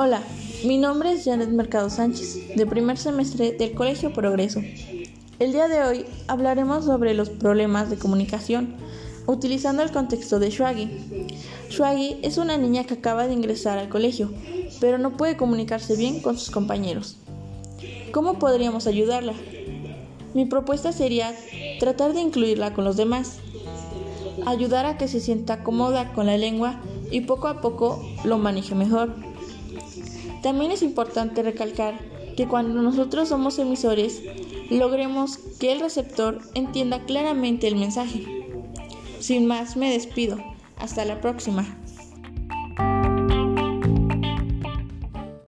Hola, mi nombre es Janet Mercado Sánchez, de primer semestre del Colegio Progreso. El día de hoy hablaremos sobre los problemas de comunicación, utilizando el contexto de Shwagi. Shwagi es una niña que acaba de ingresar al colegio, pero no puede comunicarse bien con sus compañeros. ¿Cómo podríamos ayudarla? Mi propuesta sería tratar de incluirla con los demás, ayudar a que se sienta cómoda con la lengua y poco a poco lo maneje mejor. También es importante recalcar que cuando nosotros somos emisores, logremos que el receptor entienda claramente el mensaje. Sin más, me despido. Hasta la próxima.